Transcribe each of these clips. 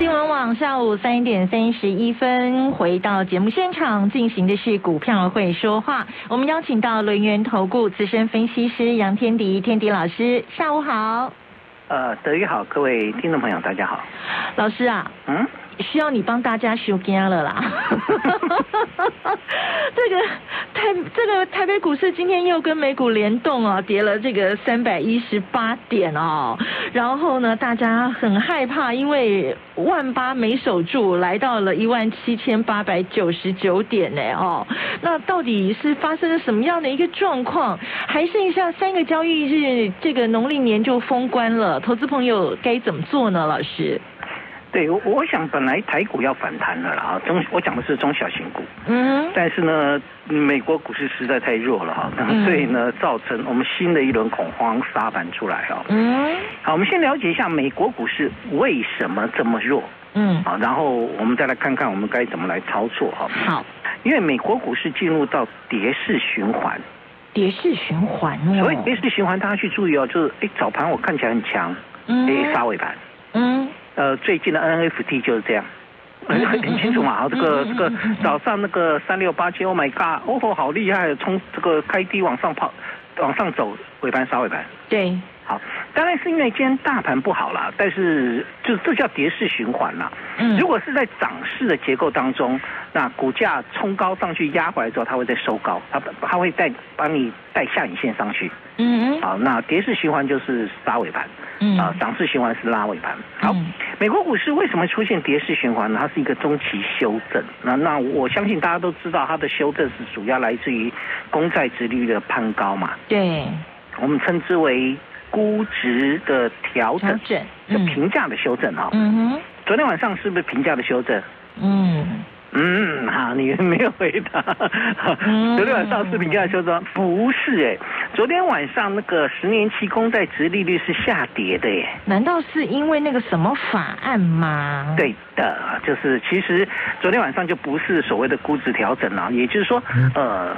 新闻网下午三点三十一分回到节目现场，进行的是股票会说话。我们邀请到轮源投顾资深分析师杨天迪，天迪老师，下午好。呃，德语好，各位听众朋友，大家好。老师啊，嗯，需要你帮大家修家了啦。这个台这个台北股市今天又跟美股联动啊，跌了这个三百一十八点哦。然后呢，大家很害怕，因为万八没守住，来到了一万七千八百九十九点呢哦。那到底是发生了什么样的一个状况？还剩下三个交易日，这个农历年就封关了，投资朋友该怎么做呢？老师？对，我我想本来台股要反弹了啦，啊，中我讲的是中小型股，嗯但是呢，美国股市实在太弱了哈，嗯所以呢，造成我们新的一轮恐慌杀盘出来哈。嗯好，我们先了解一下美国股市为什么这么弱嗯，啊，然后我们再来看看我们该怎么来操作哈。好，因为美国股市进入到跌势循环，跌势循环哦。所以跌势循环大家去注意哦，就是哎早盘我看起来很强，嗯哎杀尾盘。嗯呃，最近的 NFT 就是这样，嗯 很很清楚嘛。这个嗯 这个早上那个三六八七，Oh my God，哦好厉害，从这个开低往上跑，往上走，尾盘杀尾盘。对，好，当然是因为今天大盘不好啦，但是就这叫跌势循环啦。嗯如果是在涨势的结构当中，那股价冲高上去压回来之后，它会再收高，它它会带帮你带下影线上去。嗯好，那跌势循环就是拉尾盘。嗯啊，涨势循环是拉尾盘。好，嗯美国股市为什么出现跌势循环呢？它是一个中期修正。那那我相信大家都知道，它的修正是主要来自于公债殖利率的攀高嘛，对，我们称之为估值的调整，调整，就嗯评价的修正哈。嗯哼昨天晚上是不是评价的修正？嗯嗯，好，你没有回答。嗯昨天晚上是评价的修正，不是哎，昨天晚上那个十年期公债值利率是下跌的耶。难道是因为那个什么法案吗？，对的，就是其实昨天晚上就不是所谓的估值调整了，也就是说，呃，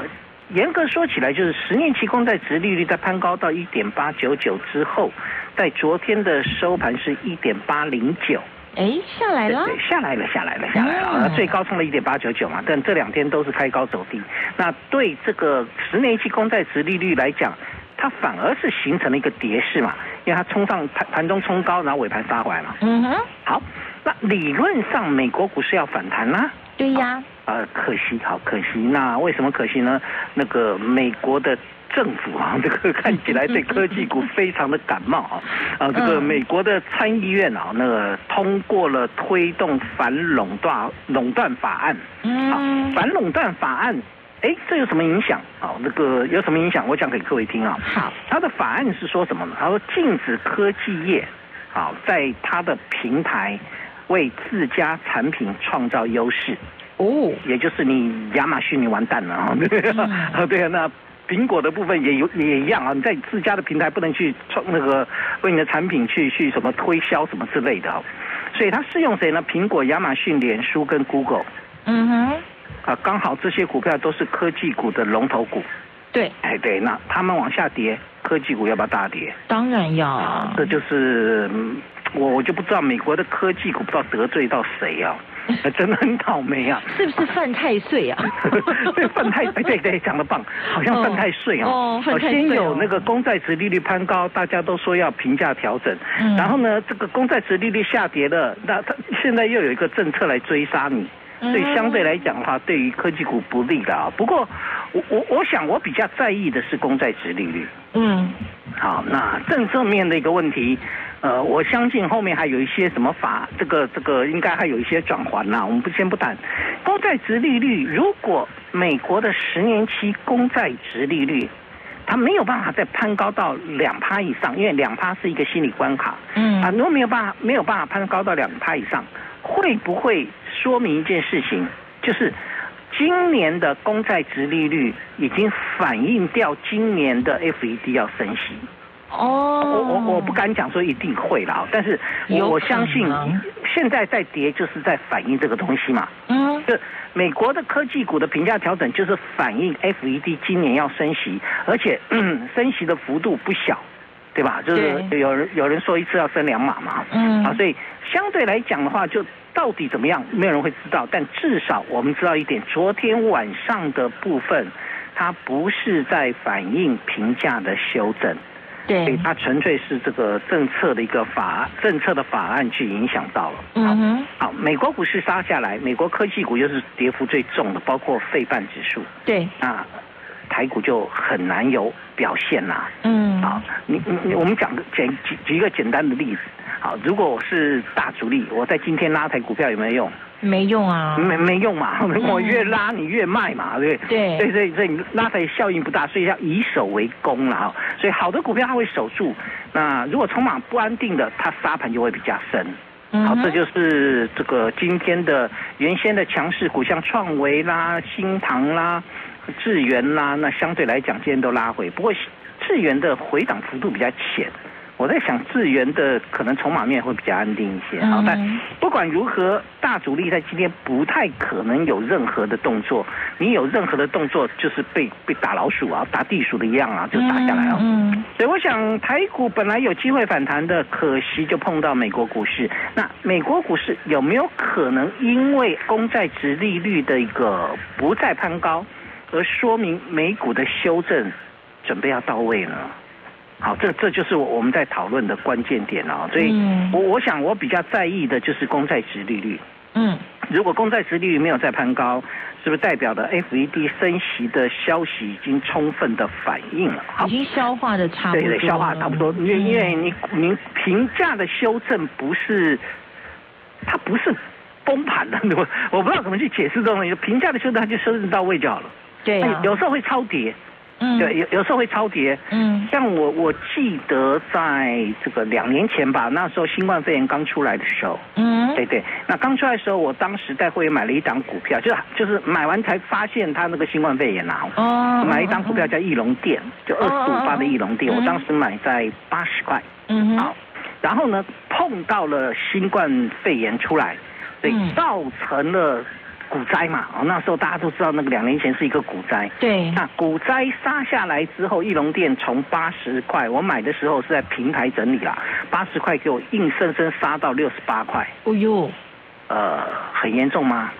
严格说起来，就是十年期公债值利率在攀高到一点八九九之后，在昨天的收盘是一点八零九，哎，下来了，对，下来了，下来了，下来了，嗯最高冲了一点八九九嘛，但这两天都是开高走低。那对这个十年期公债值利率来讲，它反而是形成了一个跌势嘛，因为它冲上盘盘中冲高，然后尾盘杀回来嘛。嗯哼，好，那理论上美国股市要反弹啦、对呀，呃，可惜，好可惜。那为什么可惜呢？那个美国的政府啊，这个看起来对科技股非常的感冒啊。啊，这个嗯美国的参议院啊，那个通过了推动反垄断垄断法案。好，嗯，反垄断法案，哎，这有什么影响？啊，那个有什么影响？我讲给各位听啊。好，它的法案是说什么呢？他说禁止科技业，啊，在它的平台为自家产品创造优势。哦，也就是你亚马逊你完蛋了啊，对啊，嗯。对啊，那苹果的部分也有也一样啊，你在自家的平台不能去创那个为你的产品去去什么推销什么之类的啊，所以它适用谁呢？苹果、亚马逊、脸书跟 Google 嗯哼，啊，刚好这些股票都是科技股的龙头股，对，哎对，那他们往下跌，科技股要不要大跌？当然要。啊，这就是嗯我我就不知道美国的科技股不知道得罪到谁啊，真的很倒霉啊。是不是犯太岁啊？对，犯太哎对对讲得棒，好像犯太岁哦。哦先哦有那个公债值利率攀高，大家都说要评价调整，嗯然后呢，这个公债值利率下跌了，那它现在又有一个政策来追杀你。所以相对来讲的话，对于科技股不利的啊。不过，我我我想我比较在意的是公债值利率。嗯好，那政策面的一个问题，呃，我相信后面还有一些什么法，这个这个应该还有一些转环呐、我们不先不谈。公债值利率，如果美国的十年期公债值利率，它没有办法再攀高到两趴以上，因为两趴是一个心理关卡。嗯啊，如果没有办法没有办法攀高到两趴以上，会不会说明一件事情，就是今年的公债值利率已经反映掉今年的 FED 要升息。哦，我我我不敢讲说一定会啦，但是我我相信现在在跌就是在反映这个东西嘛。嗯，就美国的科技股的评价调整，就是反映 FED 今年要升息，而且、嗯、升息的幅度不小，对吧？就是有人有人说一次要升两码嘛，嗯啊，所以相对来讲的话，就到底怎么样，没有人会知道，但至少我们知道一点，昨天晚上的部分，它不是在反映评价的修正。所以对，它纯粹是这个政策的一个法政策的法案去影响到了。嗯哼，好，美国股市杀下来，美国科技股又是跌幅最重的，包括费半指数，对，那台股就很难有表现啦、嗯，好，你你你，我们讲个简举举一个简单的例子。好，如果我是大主力，我在今天拉抬股票有没有用？没用啊，没没用嘛，我越拉你越卖嘛，对不对？对所以所以你拉抬效应不大，所以要以守为攻了哈。所以好的股票它会守住，那如果筹码不安定的，它杀盘就会比较深。好，这就是这个今天的原先的强势股，像创维啦、新唐啦、智源啦，那相对来讲今天都拉回，不过智源的回档幅度比较浅。我在想，智源的可能筹码面会比较安定一些。好，嗯但不管如何，大主力在今天不太可能有任何的动作。你有任何的动作，就是被被打老鼠啊，打地鼠的一样啊，就打下来了。嗯，所以我想台股本来有机会反弹的，可惜就碰到美国股市。那美国股市有没有可能因为公债值利率的一个不再攀高，而说明美股的修正准备要到位呢？好，这这就是我我们在讨论的关键点哦。所以嗯我我想我比较在意的就是公债值利率。嗯，如果公债值利率没有再攀高，是不是代表的 FED 升息的消息已经充分的反应了？好已，经消化的差不多了，对对，消化差不多。因为嗯因为你你评价的修正不是，它不是崩盘的，我我不知道怎么去解释这种东西。评价的修正它就修正到位就好了。对啊，有时候会超跌，嗯，对，有有时候会超跌。嗯。像我我记得在这个两年前吧，那时候新冠肺炎刚出来的时候，嗯，对对，那刚出来的时候，我当时在会员买了一档股票，就是就是买完才发现它那个新冠肺炎啊。哦，买一张股票叫翼龙店，就二十五八的翼龙店，嗯。我当时买在八十块。嗯好，然后呢，碰到了新冠肺炎出来，所以嗯。造成了股灾嘛。哦，那时候大家都知道，那个两年前是一个股灾。对，那股灾杀下来之后，翼龙店从八十块，我买的时候是在平台整理啦，八十块给我硬生生杀到六十八块，哦呦，呃，很严重吗？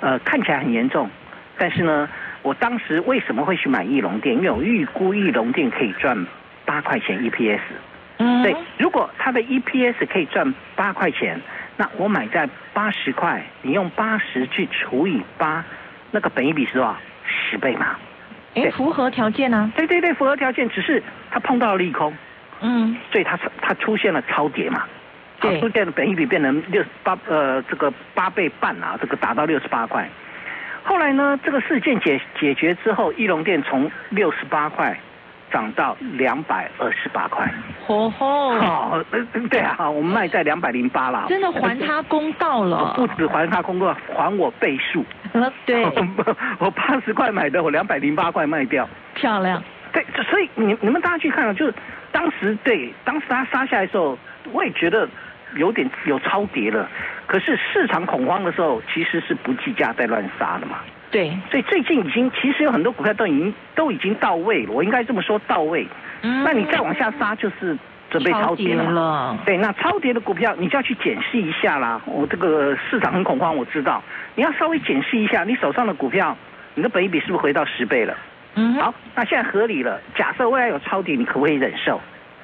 呃，看起来很严重，但是呢，我当时为什么会去买翼龙店？因为我预估翼龙店可以赚八块钱 EPS。嗯，对，如果它的 EPS 可以赚八块钱，那我买在八十块，你用八十去除以八，那个本益比是多少？十倍嘛。哎，符合条件啊，对对对，符合条件，只是它碰到了利空，嗯，所以它它出现了超跌嘛。好对出现了本益比变成六十八呃这个八倍半啊，这个达到六十八块。后来呢，这个事件解解决之后，翼龙店从六十八块涨到两百二十八块。吼吼，哦，呃对啊，我们卖在两百零八啦。真的还他公道了，不止还他公道，还我倍数。呃对，我八十块买的，我两百零八块卖掉。漂亮，对，所以你你们大家去看啊，就是当时对，当时他杀下来的时候，我也觉得有点有超跌了。可是市场恐慌的时候，其实是不计价在乱杀的嘛。对，所以最近已经其实有很多股票都已经都已经到位了，我应该这么说到位。嗯那你再往下杀，就是准备超跌了对，那超跌的股票你就要去检视一下啦。我这个市场很恐慌，我知道，你要稍微检视一下你手上的股票，你的本益比是不是回到十倍了？嗯，好，那现在合理了。假设未来有超跌，你可不可以忍受？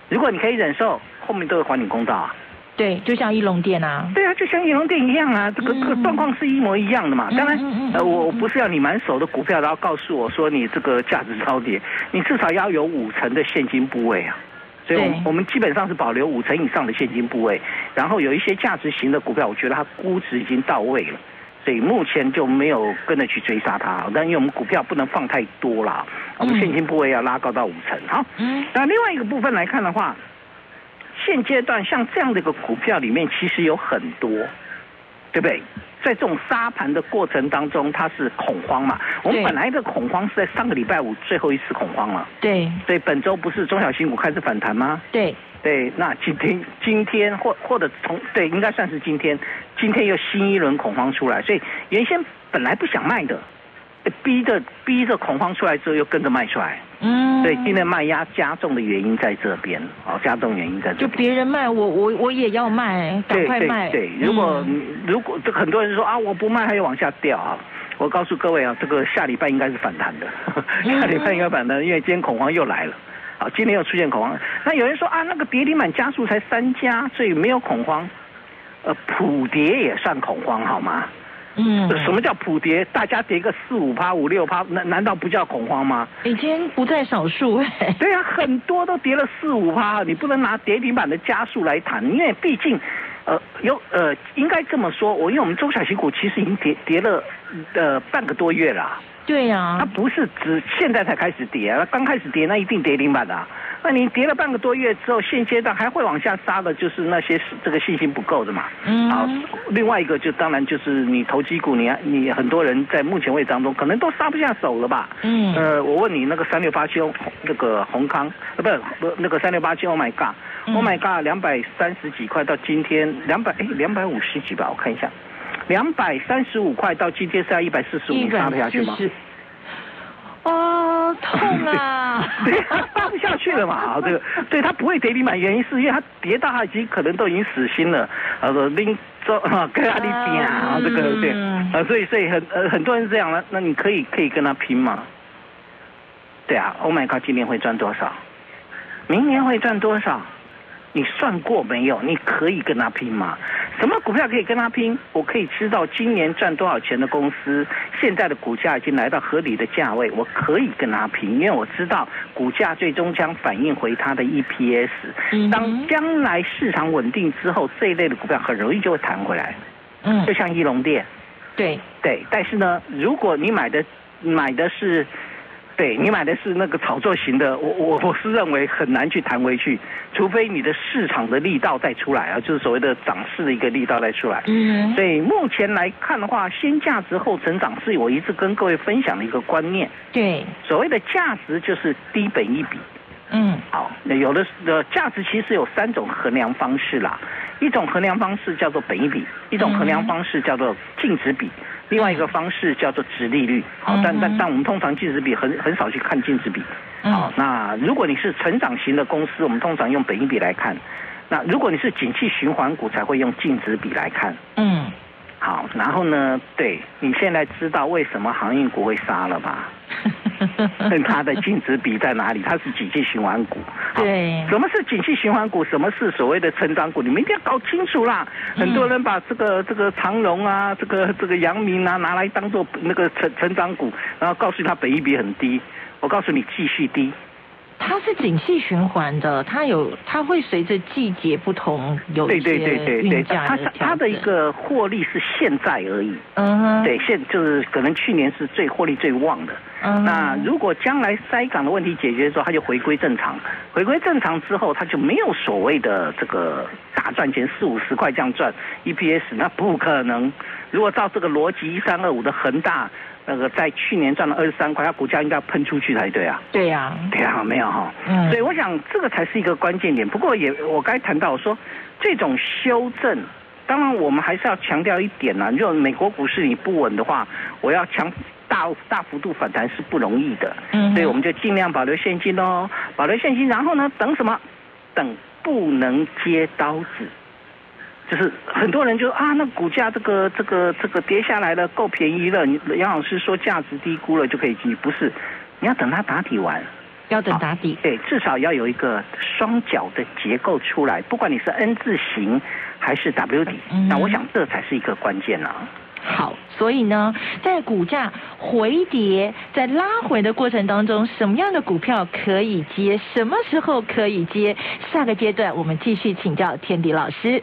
如果你可以忍受，后面都会还你公道啊。对，就像翼龙店啊，对啊，就像翼龙店一样啊，这个嗯这个状况是一模一样的嘛。嗯当然呃，我我不是要你满手的股票，然后告诉我说你这个价值超跌，你至少要有五成的现金部位啊。所以我们我们基本上是保留五成以上的现金部位，然后有一些价值型的股票，我觉得它估值已经到位了，所以目前就没有跟着去追杀它。但因为我们股票不能放太多啦，我们嗯现金部位要拉高到五成。好，嗯，那另外一个部分来看的话，现阶段像这样的一个股票里面，其实有很多，对不对？在这种沙盘的过程当中，它是恐慌嘛。我们对本来的恐慌是在上个礼拜五最后一次恐慌了，对所以本周不是中小型股开始反弹吗？对，对，那今天今天或或者从对，应该算是今天，今天又新一轮恐慌出来，所以原先本来不想卖的，逼着逼着恐慌出来之后又跟着卖出来，嗯，所以今天卖压加重的原因在这边，哦，加重原因在这就。别人卖，我我我也要卖，赶对对快卖。对，如果、嗯如果这很多人说啊，我不卖还要往下掉啊。我告诉各位啊，这个下礼拜应该是反弹的，嗯下礼拜应该反弹，因为今天恐慌又来了。好，今天又出现恐慌。那有人说啊，那个跌停板加速才三家，所以没有恐慌。呃，普跌也算恐慌好吗？嗯，什么叫普跌？大家跌个四五趴、五六趴，难难道不叫恐慌吗？已经不在少数哎。对啊，很多都跌了四五趴，你不能拿跌停板的加速来谈，因为毕竟，呃，有呃，应该这么说，我因为我们中小型股其实已经跌跌了呃半个多月了啊、对呀、它不是只现在才开始跌啊，刚开始跌那一定跌停板的、啊。那你跌了半个多月之后，现阶段还会往下杀的，就是那些是这个信心不够的嘛。嗯好，另外一个就当然就是你投机股，你你很多人在目前为止当中可能都杀不下手了吧？嗯呃，我问你，那个三六八七那个宏康，呃，不是不那个三六八七，Oh my God，Oh、嗯 my God，两百三十几块到今天两百哎两百五十几吧，我看一下，两百三十五块到今天是要一百四十五，你杀得下去吗？140哦，痛啊！对，它杀不下去了嘛。啊，这个对他不会跌停板，原因是因为他跌到他已经可能都已经死心了。他说拎走啊，跟阿里比啊，这个对嗯啊，所以所以很呃很多人是这样了，那你可以可以跟他拼嘛？对啊，Oh my God，今年会赚多少？明年会赚多少？你算过没有？你可以跟他拼吗？什么股票可以跟他拼？我可以知道今年赚多少钱的公司，现在的股价已经来到合理的价位，我可以跟他拼，因为我知道股价最终将反映回它的 EPS。嗯当将来市场稳定之后，这一类的股票很容易就会弹回来，嗯就，像一龙店。对，对，但是呢，如果你买的买的是，对你买的是那个炒作型的，我我我是认为很难去弹回去，除非你的市场的力道再出来啊，就是所谓的涨势的一个力道再出来。嗯所以目前来看的话，先价值后成长是我一直跟各位分享的一个观念。对，所谓的价值就是低本一比。嗯好，那有的的价值其实有三种衡量方式啦，一种衡量方式叫做本一比，一种衡量方式叫做净值比，另外一个方式叫做值利率。好，但但但我们通常净值比很很少去看净值比。好嗯，那如果你是成长型的公司，我们通常用本益比来看；那如果你是景气循环股，才会用净值比来看。嗯，好，然后呢，对你现在知道为什么航运股会杀了吧？它的净值比在哪里？它是景气循环股。好对什么是景气循环股？什么是所谓的成长股？你们一定要搞清楚啦。嗯很多人把这个这个长荣啊，这个这个阳明啊拿来当做那个成成长股，然后告诉他本益比很低。我告诉你，继续低。它是景气循环的，它有它会随着季节不同有一对对对些对对，它它的一个获利是现在而已。嗯哼，对，现就是可能去年是最获利最旺的。嗯，那如果将来塞港的问题解决之后，它就回归正常。回归正常之后，它就没有所谓的这个大赚钱四五十块这样赚 EPS，那不可能。如果照这个逻辑，一三二五的恒大，那个在去年赚了二十三块，它股价应该喷出去才对啊。对呀，对啊，没有哈。嗯所以我想这个才是一个关键点。不过也我刚才谈到说，这种修正，当然我们还是要强调一点呢、如果美国股市你不稳的话，我要强大大幅度反弹是不容易的。嗯哼所以我们就尽量保留现金哦，保留现金，然后呢，等什么？等不能接刀子。就是很多人就啊，那股价这个这个这个跌下来了，够便宜了。你杨老师说价值低估了就可以进，不是？你要等它打底完，要等打底，对，至少要有一个双脚的结构出来，不管你是 N 字形还是 W 底，嗯那我想这才是一个关键啊。好，所以呢，在股价回跌、在拉回的过程当中，什么样的股票可以接？什么时候可以接？下个阶段我们继续请教天迪老师。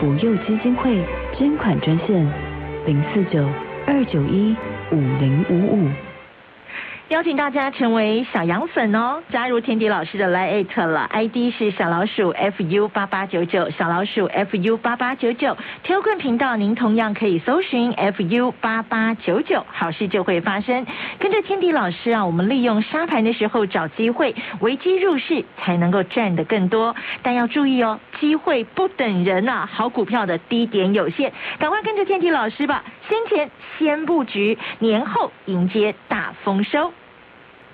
补幼基金会捐款专线：零四九二九一五零五五。邀请大家成为小羊粉哦，加入天迪老师的 Line 了，ID 是小老鼠 fu 八八九九，小老鼠 fu 八八九九。挑困频道，您同样可以搜寻 fu 八八九九，好事就会发生。跟着天迪老师啊，我们利用沙盘的时候找机会，危机入市才能够赚得更多。但要注意哦，机会不等人呐，好股票的低点有限，赶快跟着天迪老师吧，先前先布局，年后迎接大丰收。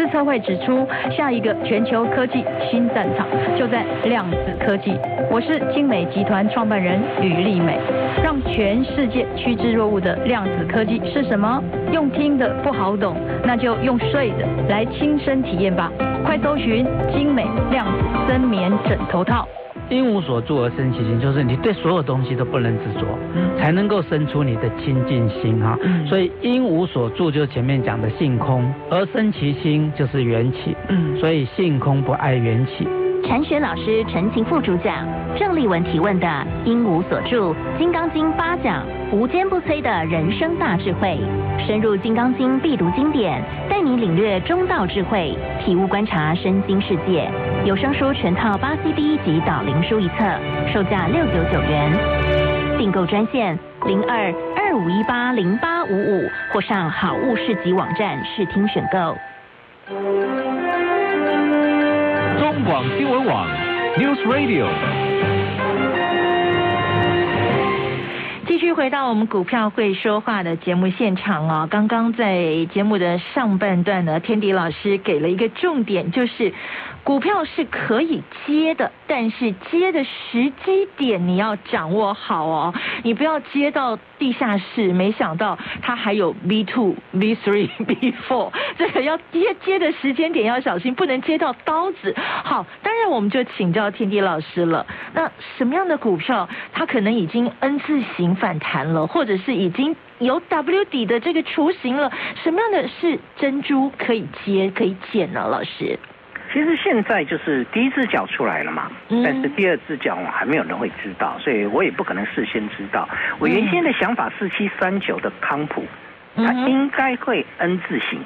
自测会指出，下一个全球科技新战场就在量子科技。我是精美集团创办人吕丽美，让全世界趋之若鹜的量子科技是什么？用听的不好懂，那就用睡的来亲身体验吧。快搜寻精美量子真棉枕头套。因无所住而生其心，就是你对所有东西都不能执着，才能够生出你的清净心哈。所以因无所住就是前面讲的性空，而生其心就是缘起。嗯，所以性空不爱缘起。禅学老师陈情副主讲，郑丽文提问的因无所住，《金刚经》八讲，无坚不摧的人生大智慧。深入《金刚经》必读经典，带你领略中道智慧，体悟观察身心世界。有声书全套八 CD 及导灵书一册，售价六九九元。订购专线零二二五一八零八五五，或上好物市集网站试听选购。中广新闻网，News Radio。继续回到我们股票会说话的节目现场啊，刚刚在节目的上半段呢，天迪老师给了一个重点，就是。股票是可以接的，但是接的时机点你要掌握好哦。你不要接到地下室，没想到它还有 B two、B three、B four，这个要接接的时间点要小心，不能接到刀子。好，当然我们就请教天地老师了。那什么样的股票它可能已经 N 字形反弹了，或者是已经有 W 底的这个雏形了？什么样的是珍珠可以接可以捡呢？老师？其实现在就是第一只脚出来了嘛，但是第二只脚还没有人会知道，所以我也不可能事先知道。我原先的想法四七三九的康普，它应该会 N 字形。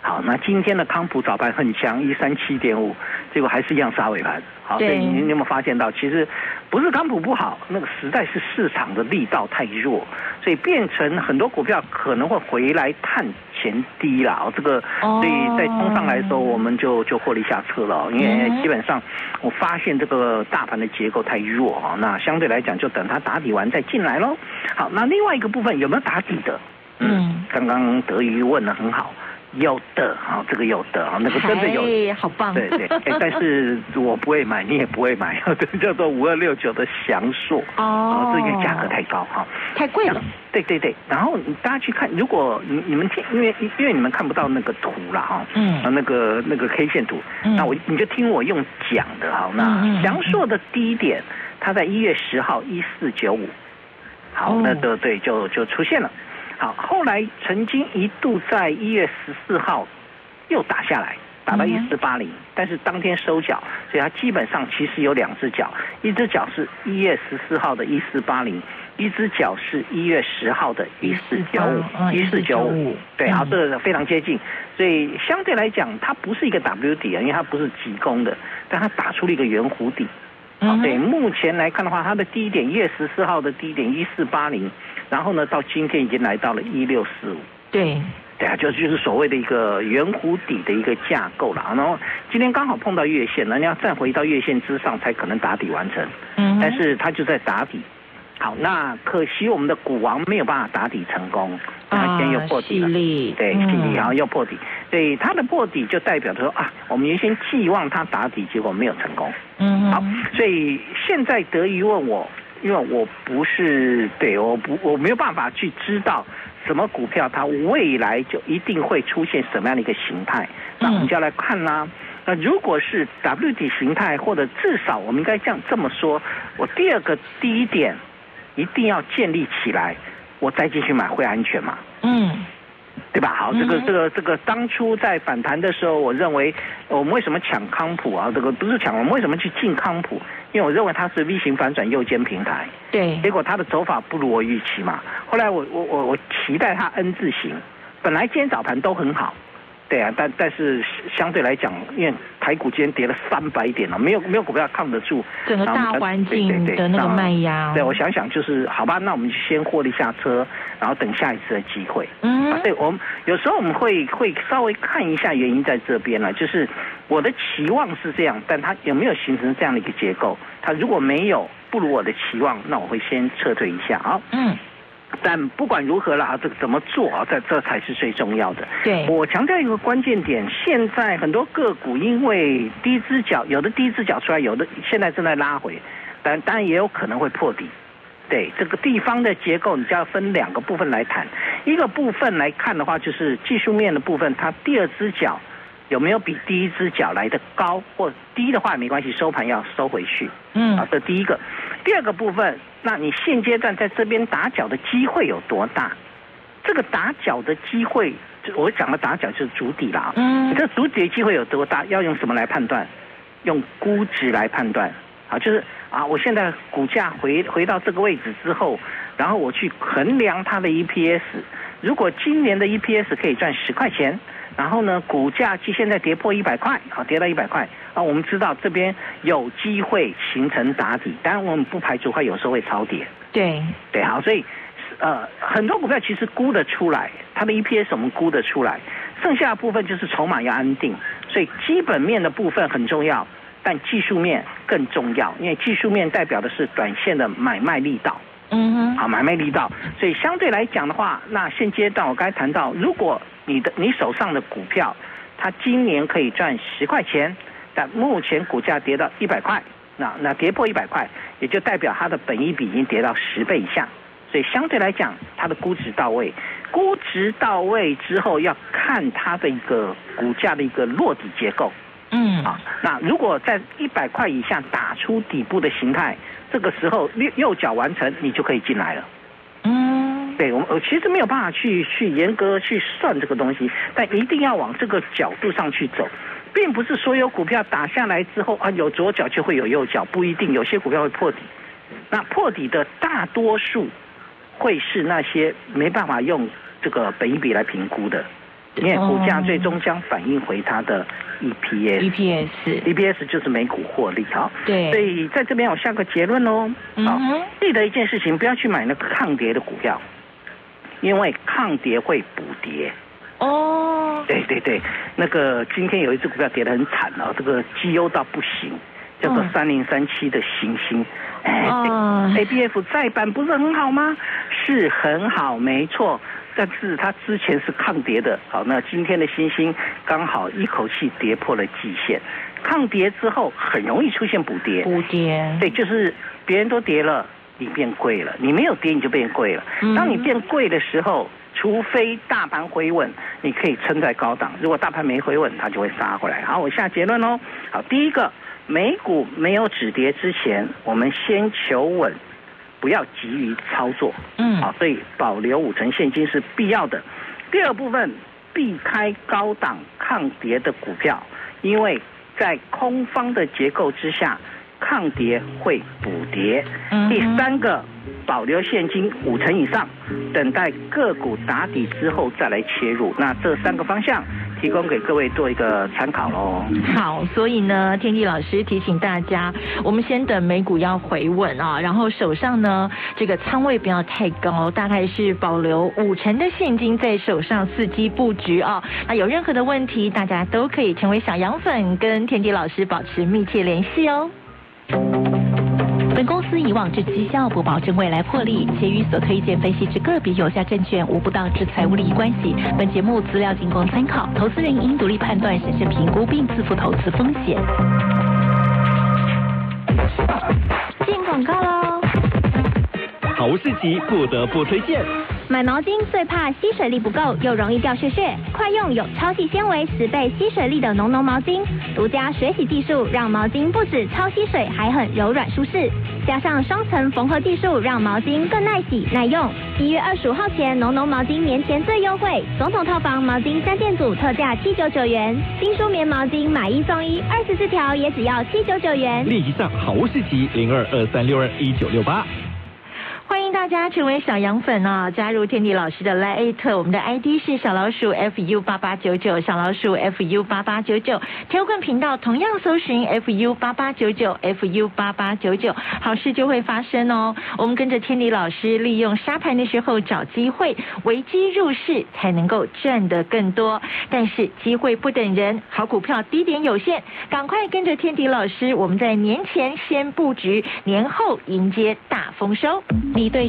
好，那今天的康普早盘很强，一三七点五，结果还是一样杀尾盘。好，所以你你有没有发现到，其实不是康普不好，那个实在是市场的力道太弱，所以变成很多股票可能会回来探。前低了哦，这个，所以在冲上来的时候，我们就就获利下车了。因为基本上，我发现这个大盘的结构太弱啊，那相对来讲，就等它打底完再进来喽。好，那另外一个部分有没有打底的？嗯，刚刚德瑜问的很好。有的啊，这个有的啊，那个真的有，好棒。对对，但是我不会买，你也不会买，这 叫做五二六九的祥硕。哦，这个价格太高哈，太贵了。对对对，然后大家去看，如果你你们听，因为因为你们看不到那个图了哈，嗯，那个那个 K 线图，那我你就听我用讲的哈，那祥硕的低点，它在一月十号一四九五，好，那个对就就出现了。好，后来曾经一度在一月十四号又打下来，打到一四八零，但是当天收脚，所以它基本上其实有两只脚，一只脚是一月十四号的一四八零，一只脚是一月十号的一四九五，一四九五，对，好，这个非常接近，所以相对来讲，它不是一个 W 底啊，因为它不是急攻的，但它打出了一个圆弧底。好，对，目前来看的话，它的低点一月十四号的低点一四八零。然后呢，到今天已经来到了一六四五。对，对啊，就就是所谓的一个圆弧底的一个架构了。然后今天刚好碰到月线，人家再回到月线之上才可能打底完成。嗯。但是它就在打底，好，那可惜我们的股王没有办法打底成功，啊，先又破底了，对，利，然后又破底，所以它的破底就代表着说啊，我们原先寄望它打底，结果没有成功。嗯好，所以现在德仪问我，因为我不是对，我不我没有办法去知道什么股票它未来就一定会出现什么样的一个形态，那我们就要来看啦。那如果是 W 底形态，或者至少我们应该这样这么说，我第二个第一点一定要建立起来，我再继续买会安全嘛？嗯，对吧？好，这个这个这个，当初在反弹的时候，我认为我们为什么抢康普啊？这个不是抢，我们为什么去进康普？因为我认为它是 V 型反转右肩平台，对结，果它的走法不如我预期嘛。后来我我我我期待它 N 字形，本来今天早盘都很好，对啊，但但是相对来讲，因为台股今天跌了三百点了，没有没有股票抗得住整个大环对境的那个那卖压，对，我想想就是好吧，那我们就先获利下车，然后等下一次的机会。嗯啊，对我们有时候我们会会稍微看一下原因在这边了，就是我的期望是这样，但它有没有形成这样的一个结构？它如果没有不如我的期望，那我会先撤退一下啊。嗯，但不管如何了啊，这个怎么做啊，这这才是最重要的。对，我强调一个关键点，现在很多个股因为第一只脚，有的第一只脚出来，有的现在正在拉回，但当然也有可能会破底。对这个地方的结构，你就要分两个部分来谈。一个部分来看的话，就是技术面的部分，它第二只脚有没有比第一只脚来的高，或低的话没关系，收盘要收回去。嗯啊，这第一个。第二个部分，那你现阶段在这边打搅的机会有多大？这个打搅的机会，就我讲的打搅就是主底啦。嗯你这主底的机会有多大？要用什么来判断？用估值来判断。啊，就是啊，我现在股价回回到这个位置之后，然后我去衡量它的 EPS。如果今年的 EPS 可以赚十块钱，然后呢，股价即现在跌破一百块，好，跌到一百块，啊，我们知道这边有机会形成打底，当然我们不排除它有时候会超跌。对，对，好，所以呃，很多股票其实估得出来，它的 EPS 我们估得出来，剩下的部分就是筹码要安定，所以基本面的部分很重要，但技术面更重要，因为技术面代表的是短线的买卖力道。嗯哼，好，买卖力道，所以相对来讲的话，那现阶段我刚才谈到，如果你的你手上的股票，它今年可以赚十块钱，但目前股价跌到一百块，那那跌破一百块，也就代表它的本益比已经跌到十倍以下，所以相对来讲，它的估值到位，估值到位之后要看它的一个股价的一个落底结构。嗯。啊，那如果在一百块以下打出底部的形态，这个时候右右脚完成，你就可以进来了。嗯，对我们，我其实没有办法去去严格去算这个东西，但一定要往这个角度上去走，并不是所有股票打下来之后啊，有左脚就会有右脚，不一定，有些股票会破底。那破底的大多数会是那些没办法用这个本益比来评估的，因为股价最终将反映回它的 EPS。EPS，EPS 就是每股获利哈，对所以在这边我下个结论喽。好记得一件事情，不要去买那个抗跌的股票，因为抗跌会补跌。哦，对对对，那个今天有一只股票跌得很惨哦，这个绩优到不行，叫做嗯三零三七的行星。哎哦，A B F 再版不是很好吗？是很好，没错。但是它之前是抗跌的，好，那今天的星星刚好一口气跌破了季线，抗跌之后很容易出现补跌。补跌，对，就是别人都跌了，你变贵了；你没有跌，你就变贵了。嗯当你变贵的时候，除非大盘回稳，你可以撑在高档；如果大盘没回稳，它就会杀回来。好，我下结论喽。好，第一个，美股没有止跌之前，我们先求稳，不要急于操作。嗯好，所以保留五成现金是必要的。第二部分，避开高档抗跌的股票，因为在空方的结构之下，抗跌会补跌。嗯第三个，保留现金五成以上，等待个股打底之后再来切入。那这三个方向提供给各位做一个参考喽。好，所以呢，天地老师提醒大家，我们先等美股要回稳啊，然后手上呢这个仓位不要太高，大概是保留五成的现金在手上，伺机布局啊。那有任何的问题，大家都可以成为小羊粉，跟天地老师保持密切联系哦。本公司以往之绩效不保证未来获利，且与所推荐分析之个别有效证券无不当之财务利益关系。本节目资料仅供参考，投资人应独立判断、审慎评估并自负投资风险。进广告喽！好事集不得不推荐。买毛巾最怕吸水力不够，又容易掉屑屑。快用有超细纤维十倍吸水力的浓浓毛巾，独家水洗技术让毛巾不止超吸水，还很柔软舒适。加上双层缝合技术，让毛巾更耐洗耐用。一月二十五号前，浓浓毛巾年前最优惠，总统套房毛巾三件组特价七九九元，新舒棉毛巾买一送一，二十四条也只要七九九元。立即上好物市集零二二三六二一九六八。大家成为小羊粉哦，加入天地老师的 Lite，我们的 ID 是小老鼠 fu 八八九九，小老鼠 fu 八八九九，天棍频道同样搜寻 fu 八八九九，fu 八八九九，好事就会发生哦。我们跟着天地老师，利用沙盘的时候找机会，危机入市才能够赚得更多。但是机会不等人，好股票低点有限，赶快跟着天地老师，我们在年前先布局，年后迎接大丰收。你对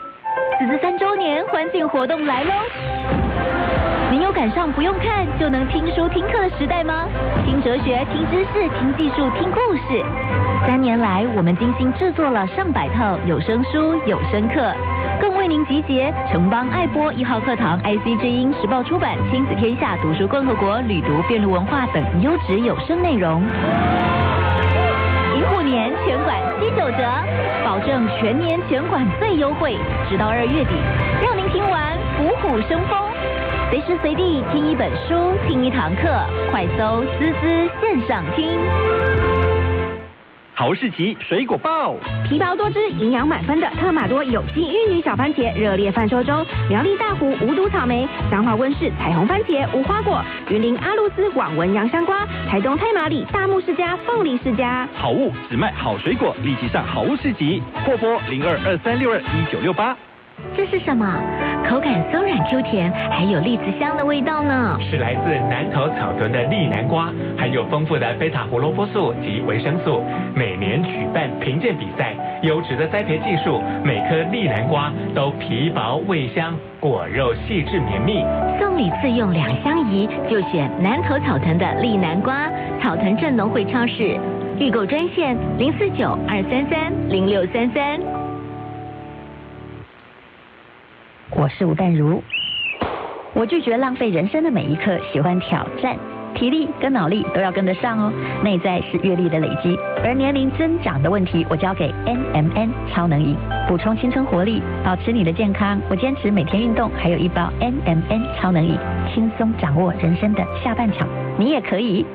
此次三周年欢庆活动来喽！您有赶上不用看就能听书听课的时代吗？听哲学、听知识、听技术、听故事。三年来，我们精心制作了上百套有声书、有声课，更为您集结城邦爱播一号课堂、IC 之音时报出版、亲子天下、读书共和国、旅读辩论文化等优质有声内容。虎年全馆七九折，保证全年全馆最优惠，直到二月底，让您听完虎虎生风，随时随地听一本书，听一堂课，快搜“思思线上听”。好市集水果报，皮薄多汁、营养满分的特马多有机玉女小番茄热烈贩售中，苗栗大湖无毒草莓、彰化温室彩虹番茄无花果、云林阿露斯网纹洋香瓜、台东太马里大木世家凤梨世家。好物只卖好水果，立即上好物市集，货拨零二二三六二一九六八。这是什么？口感松软 Q 甜，还有栗子香的味道呢。是来自南投草屯的栗南瓜，含有丰富的贝塔胡萝卜素及维生素。每年举办评鉴比赛，优质的栽培技术，每颗栗南瓜都皮薄味香，果肉细致绵密。送礼自用两相宜，就选南投草屯的栗南瓜。草屯镇农会超市预购专线零四九二三三零六三三。我是吴淡如，我拒绝浪费人生的每一刻，喜欢挑战，体力跟脑力都要跟得上哦。内在是阅历的累积，而年龄增长的问题，我交给 N M N 超能饮，补充青春活力，保持你的健康。我坚持每天运动，还有一包 N M N 超能饮，轻松掌握人生的下半场，你也可以。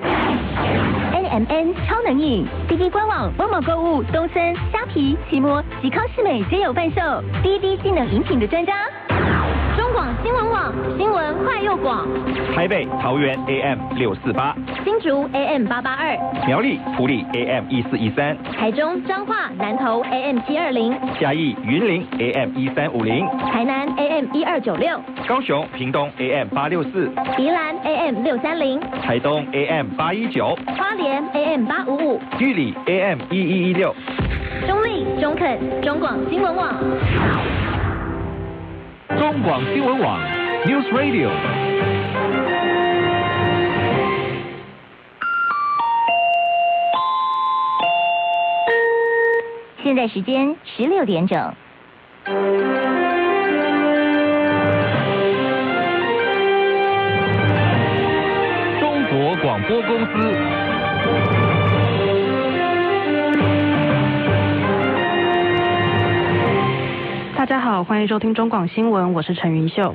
N M N 超能饮，滴滴官网、某某购物、东森、虾皮、奇摩吉康世美皆有贩售。滴滴机能饮品的专家。新闻网新闻快又广，台北桃园 AM 六四八，新竹 AM 八八二，苗栗埔里 AM 一四一三，台中彰化南投 AM 七二零，嘉义云林 AM 一三五零，台南 AM 一二九六，高雄屏东 AM 八六四，宜兰 AM 六三零，台东 AM 八一九，花莲 AM 八五五，玉里 AM 一一一六，中立中肯中广新闻网。中广新闻网，News Radio。现在时间十六点整。中国广播公司。大家好，欢迎收听中广新闻，我是陈云秀。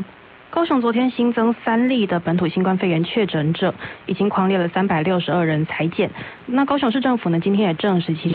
高雄昨天新增三例的本土新冠肺炎确诊者，已经狂列了三百六十二人裁减。那高雄市政府呢，今天也证实其。